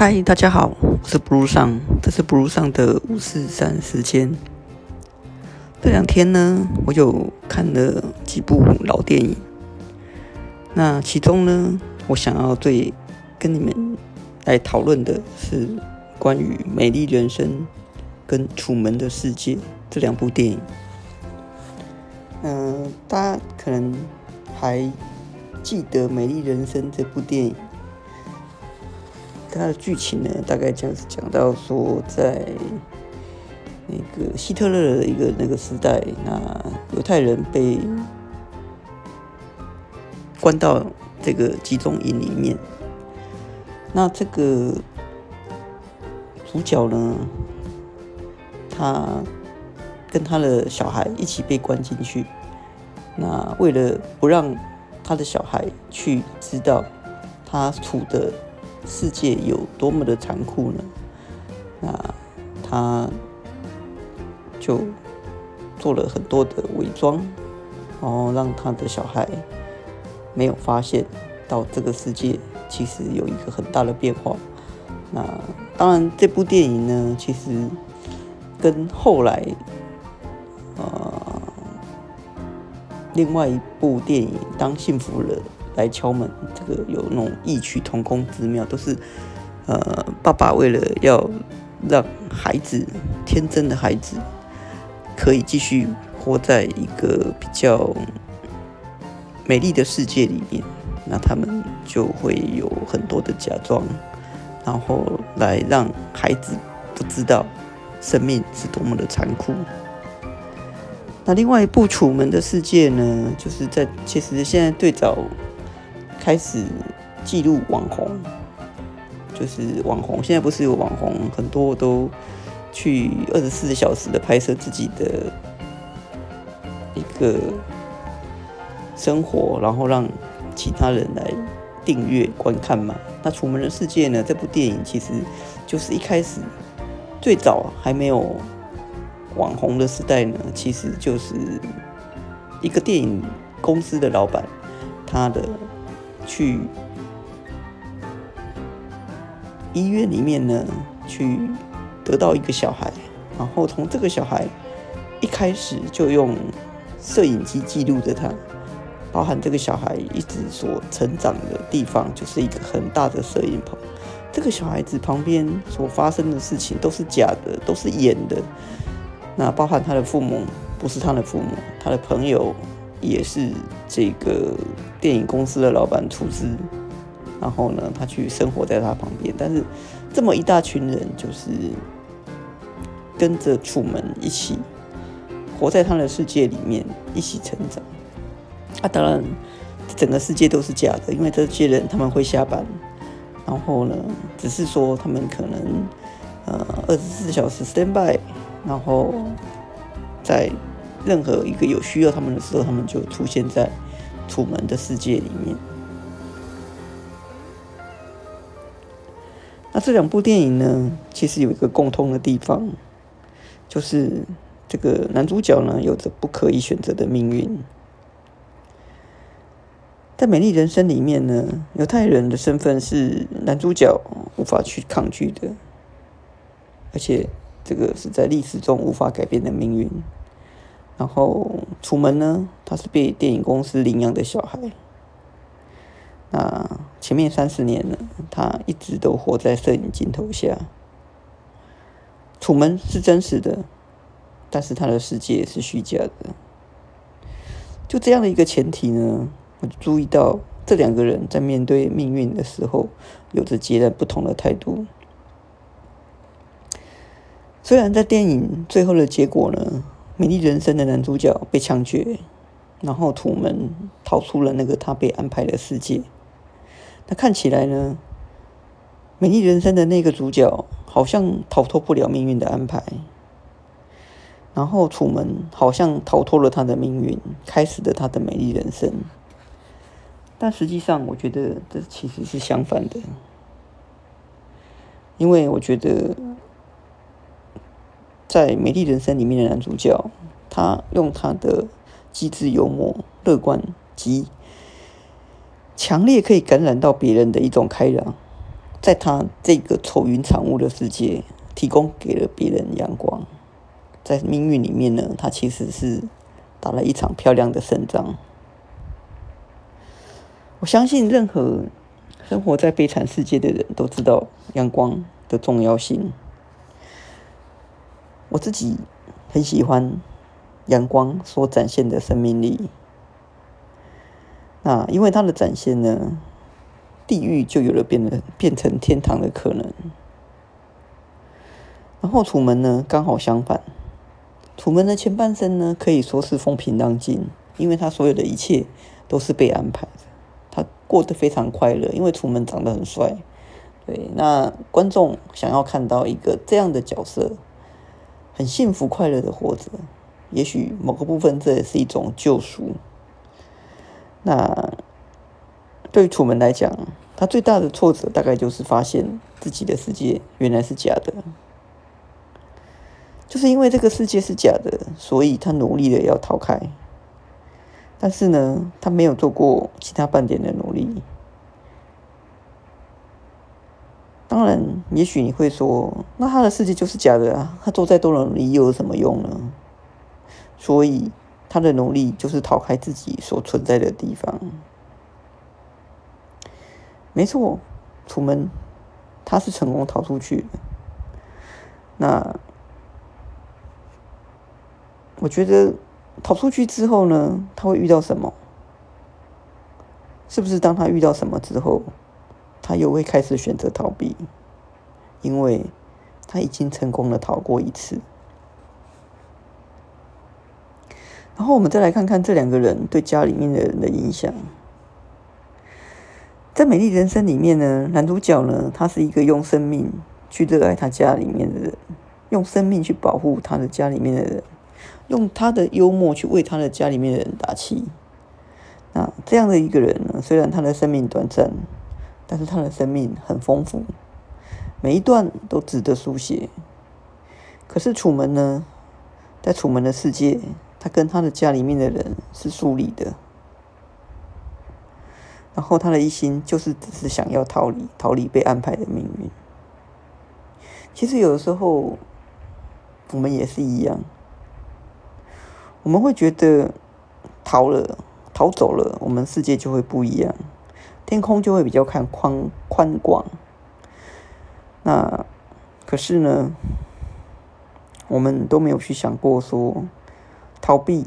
嗨，大家好，我是 Blue 上，这是 Blue 上的五四三时间。这两天呢，我有看了几部老电影。那其中呢，我想要最跟你们来讨论的是关于《美丽人生》跟《楚门的世界》这两部电影。嗯，大家可能还记得《美丽人生》这部电影。它的剧情呢，大概讲讲到说，在那个希特勒的一个那个时代，那犹太人被关到这个集中营里面，那这个主角呢，他跟他的小孩一起被关进去，那为了不让他的小孩去知道他处的。世界有多么的残酷呢？那他就做了很多的伪装，然后让他的小孩没有发现到这个世界其实有一个很大的变化。那当然，这部电影呢，其实跟后来呃另外一部电影《当幸福了》。来敲门，这个有那种异曲同工之妙，都是呃，爸爸为了要让孩子天真的孩子可以继续活在一个比较美丽的世界里面，那他们就会有很多的假装，然后来让孩子不知道生命是多么的残酷。那另外一部《楚门的世界》呢，就是在其实现在最早。开始记录网红，就是网红。现在不是有网红很多都去二十四小时的拍摄自己的一个生活，然后让其他人来订阅观看嘛？那《楚门的世界》呢？这部电影其实就是一开始最早还没有网红的时代呢，其实就是一个电影公司的老板，他的。去医院里面呢，去得到一个小孩，然后从这个小孩一开始就用摄影机记录着他，包含这个小孩一直所成长的地方，就是一个很大的摄影棚。这个小孩子旁边所发生的事情都是假的，都是演的。那包含他的父母不是他的父母，他的朋友。也是这个电影公司的老板出资，然后呢，他去生活在他旁边。但是这么一大群人，就是跟着楚门一起活在他的世界里面，一起成长。啊，当然，整个世界都是假的，因为这些人他们会下班，然后呢，只是说他们可能呃二十四小时 stand by，然后在。任何一个有需要他们的时候，他们就出现在楚门的世界里面。那这两部电影呢，其实有一个共通的地方，就是这个男主角呢有着不可以选择的命运。在《美丽人生》里面呢，犹太人的身份是男主角无法去抗拒的，而且这个是在历史中无法改变的命运。然后楚门呢，他是被电影公司领养的小孩。那前面三十年呢，他一直都活在摄影镜头下。楚门是真实的，但是他的世界是虚假的。就这样的一个前提呢，我就注意到这两个人在面对命运的时候，有着截然不同的态度。虽然在电影最后的结果呢。美丽人生的男主角被枪决，然后土门逃出了那个他被安排的世界。那看起来呢，美丽人生的那个主角好像逃脱不了命运的安排，然后楚门好像逃脱了他的命运，开始了他的美丽人生。但实际上，我觉得这其实是相反的，因为我觉得。在《美丽人生》里面的男主角，他用他的机智、幽默、乐观及强烈可以感染到别人的一种开朗，在他这个愁云惨雾的世界，提供给了别人阳光。在命运里面呢，他其实是打了一场漂亮的胜仗。我相信任何生活在悲惨世界的人都知道阳光的重要性。我自己很喜欢阳光所展现的生命力。那因为它的展现呢，地狱就有了变得变成天堂的可能。然后楚门呢，刚好相反。楚门的前半生呢，可以说是风平浪静，因为他所有的一切都是被安排的。他过得非常快乐，因为楚门长得很帅。对，那观众想要看到一个这样的角色，很幸福快乐的活着，也许某个部分这也是一种救赎。那对于楚门来讲，他最大的挫折大概就是发现自己的世界原来是假的。就是因为这个世界是假的，所以他努力的要逃开。但是呢，他没有做过其他半点的努力。当然，也许你会说，那他的世界就是假的啊，他做再多努力又有什么用呢？所以他的努力就是逃开自己所存在的地方。没错，楚门他是成功逃出去的。那。我觉得逃出去之后呢，他会遇到什么？是不是当他遇到什么之后，他又会开始选择逃避？因为他已经成功的逃过一次。然后我们再来看看这两个人对家里面的人的影响。在《美丽人生》里面呢，男主角呢，他是一个用生命去热爱他家里面的人，用生命去保护他的家里面的人。用他的幽默去为他的家里面的人打气，那这样的一个人呢，虽然他的生命短暂，但是他的生命很丰富，每一段都值得书写。可是楚门呢，在楚门的世界，他跟他的家里面的人是疏离的，然后他的一心就是只是想要逃离，逃离被安排的命运。其实有的时候，我们也是一样。我们会觉得逃了、逃走了，我们世界就会不一样，天空就会比较看宽宽广。那可是呢，我们都没有去想过说，逃避，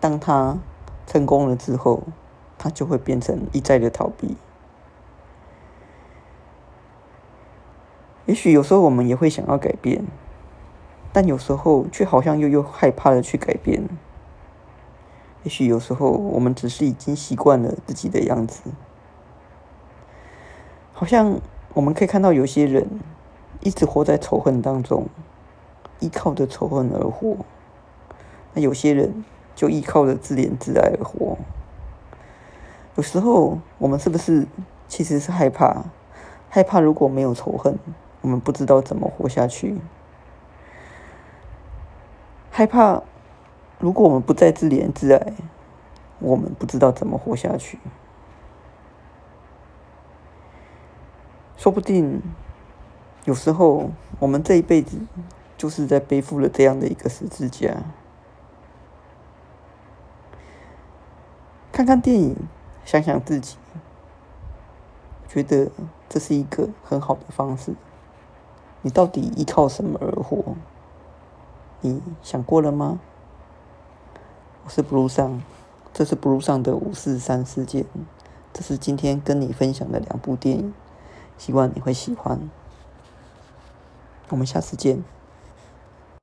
当他成功了之后，他就会变成一再的逃避。也许有时候我们也会想要改变，但有时候却好像又又害怕的去改变。也许有时候我们只是已经习惯了自己的样子，好像我们可以看到有些人一直活在仇恨当中，依靠着仇恨而活；那有些人就依靠着自怜自爱而活。有时候我们是不是其实是害怕？害怕如果没有仇恨，我们不知道怎么活下去；害怕。如果我们不再自怜自爱，我们不知道怎么活下去。说不定，有时候我们这一辈子就是在背负了这样的一个十字架。看看电影，想想自己，觉得这是一个很好的方式。你到底依靠什么而活？你想过了吗？我是 Blue 上，这是 Blue 上的五四三事件，这是今天跟你分享的两部电影，希望你会喜欢。我们下次见。